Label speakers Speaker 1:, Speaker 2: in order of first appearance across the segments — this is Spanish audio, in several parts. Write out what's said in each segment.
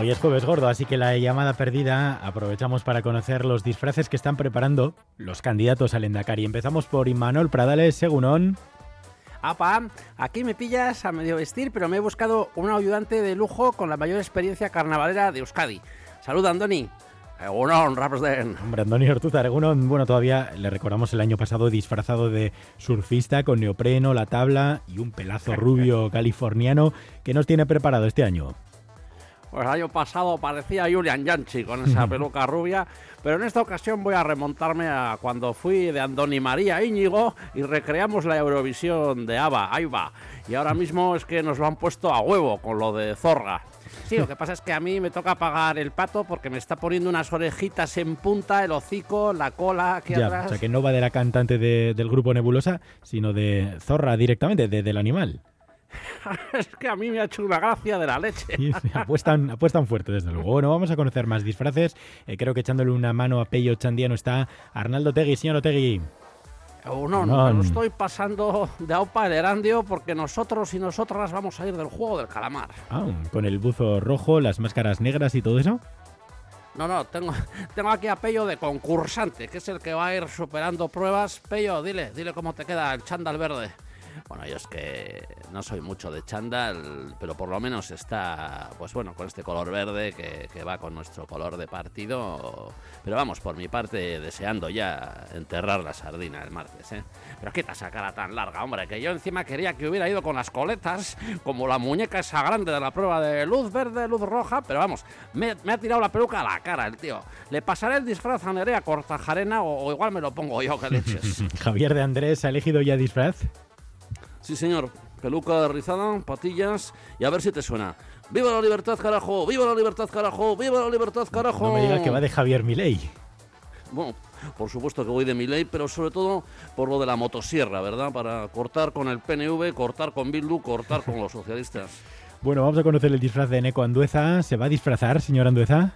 Speaker 1: Hoy es jueves gordo, así que la llamada perdida aprovechamos para conocer los disfraces que están preparando los candidatos al Endacari. Empezamos por Imanol Pradales, Segunón.
Speaker 2: Apa, aquí me pillas a medio vestir, pero me he buscado un ayudante de lujo con la mayor experiencia carnavalera de Euskadi. Saluda, Andoni. Egunon, Rapsden.
Speaker 1: Hombre, Andoni Ortuzar, Egunon, bueno, todavía le recordamos el año pasado disfrazado de surfista con neopreno, la tabla y un pelazo rubio californiano. ¿Qué nos tiene preparado este año?
Speaker 2: Pues el año pasado parecía Julian Yanchi con esa peluca rubia, pero en esta ocasión voy a remontarme a cuando fui de Andoni María Íñigo y recreamos la Eurovisión de ABBA, ahí va. Y ahora mismo es que nos lo han puesto a huevo con lo de Zorga. Sí, lo que pasa es que a mí me toca pagar el pato porque me está poniendo unas orejitas en punta, el hocico, la cola aquí
Speaker 1: Ya,
Speaker 2: atrás.
Speaker 1: o sea que no va de la cantante de- del grupo Nebulosa, sino de Zorra directamente, de- del animal.
Speaker 2: es que a mí me ha hecho una gracia de la leche.
Speaker 1: Y apuestan, apuestan fuerte, desde luego. Bueno, vamos a conocer más disfraces. Eh, creo que echándole una mano a Pello Chandiano está Arnaldo Tegui. Señor Otegui.
Speaker 2: Oh, no,
Speaker 1: No.
Speaker 2: no, estoy pasando de aupa el erandio porque nosotros y nosotras vamos a ir del juego del calamar.
Speaker 1: Ah, con el buzo rojo, las máscaras negras y todo eso.
Speaker 2: No, no, tengo, tengo aquí a Pello de concursante, que es el que va a ir superando pruebas. Pello, dile, dile cómo te queda el chándal verde. Bueno, yo es que no soy mucho de chándal, pero por lo menos está, pues bueno, con este color verde que, que va con nuestro color de partido. Pero vamos, por mi parte, deseando ya enterrar la sardina el martes, ¿eh? Pero quita esa cara tan larga, hombre, que yo encima quería que hubiera ido con las coletas, como la muñeca esa grande de la prueba de luz verde, luz roja, pero vamos, me, me ha tirado la peluca a la cara el tío. Le pasaré el disfraz a Nerea Cortajarena o, o igual me lo pongo yo, que leches.
Speaker 1: Javier de Andrés ha elegido ya disfraz.
Speaker 2: Sí, señor. Peluca rizada, patillas y a ver si te suena. ¡Viva la libertad, carajo! ¡Viva la libertad, carajo! ¡Viva la libertad, carajo!
Speaker 1: No me diga que va de Javier Milei.
Speaker 2: Bueno, por supuesto que voy de mi ley, pero sobre todo por lo de la motosierra, ¿verdad? Para cortar con el PNV, cortar con Bildu, cortar con los socialistas.
Speaker 1: Bueno, vamos a conocer el disfraz de Neko Andueza. ¿Se va a disfrazar, señor Andueza?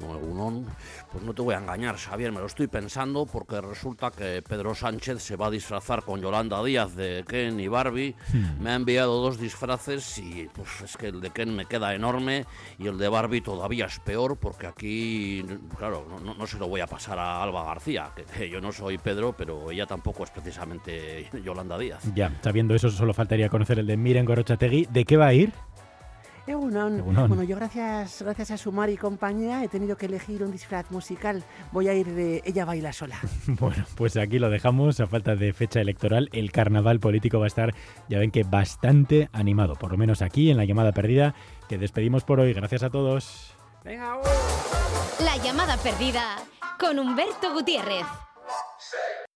Speaker 2: No, Egunon, pues no te voy a engañar, Xavier, me lo estoy pensando porque resulta que Pedro Sánchez se va a disfrazar con Yolanda Díaz de Ken y Barbie. Me ha enviado dos disfraces y pues es que el de Ken me queda enorme y el de Barbie todavía es peor porque aquí, claro, no, no- no se lo voy a pasar a Alba García, que, que yo no soy Pedro, pero ella tampoco es precisamente Yolanda Díaz.
Speaker 1: Ya, sabiendo eso, solo faltaría conocer el de Miren Gorochategui. ¿De qué va a ir?
Speaker 3: Egunon.
Speaker 1: Egunon.
Speaker 3: Bueno, yo gracias, gracias a Sumar y compañía he tenido que elegir un disfraz musical. Voy a ir de Ella baila sola.
Speaker 1: Bueno, pues aquí lo dejamos. A falta de fecha electoral, el carnaval político va a estar, ya ven que bastante animado. Por lo menos aquí, en la llamada perdida, que despedimos por hoy. Gracias a todos.
Speaker 2: Venga,
Speaker 4: La llamada perdida con Humberto Gutiérrez.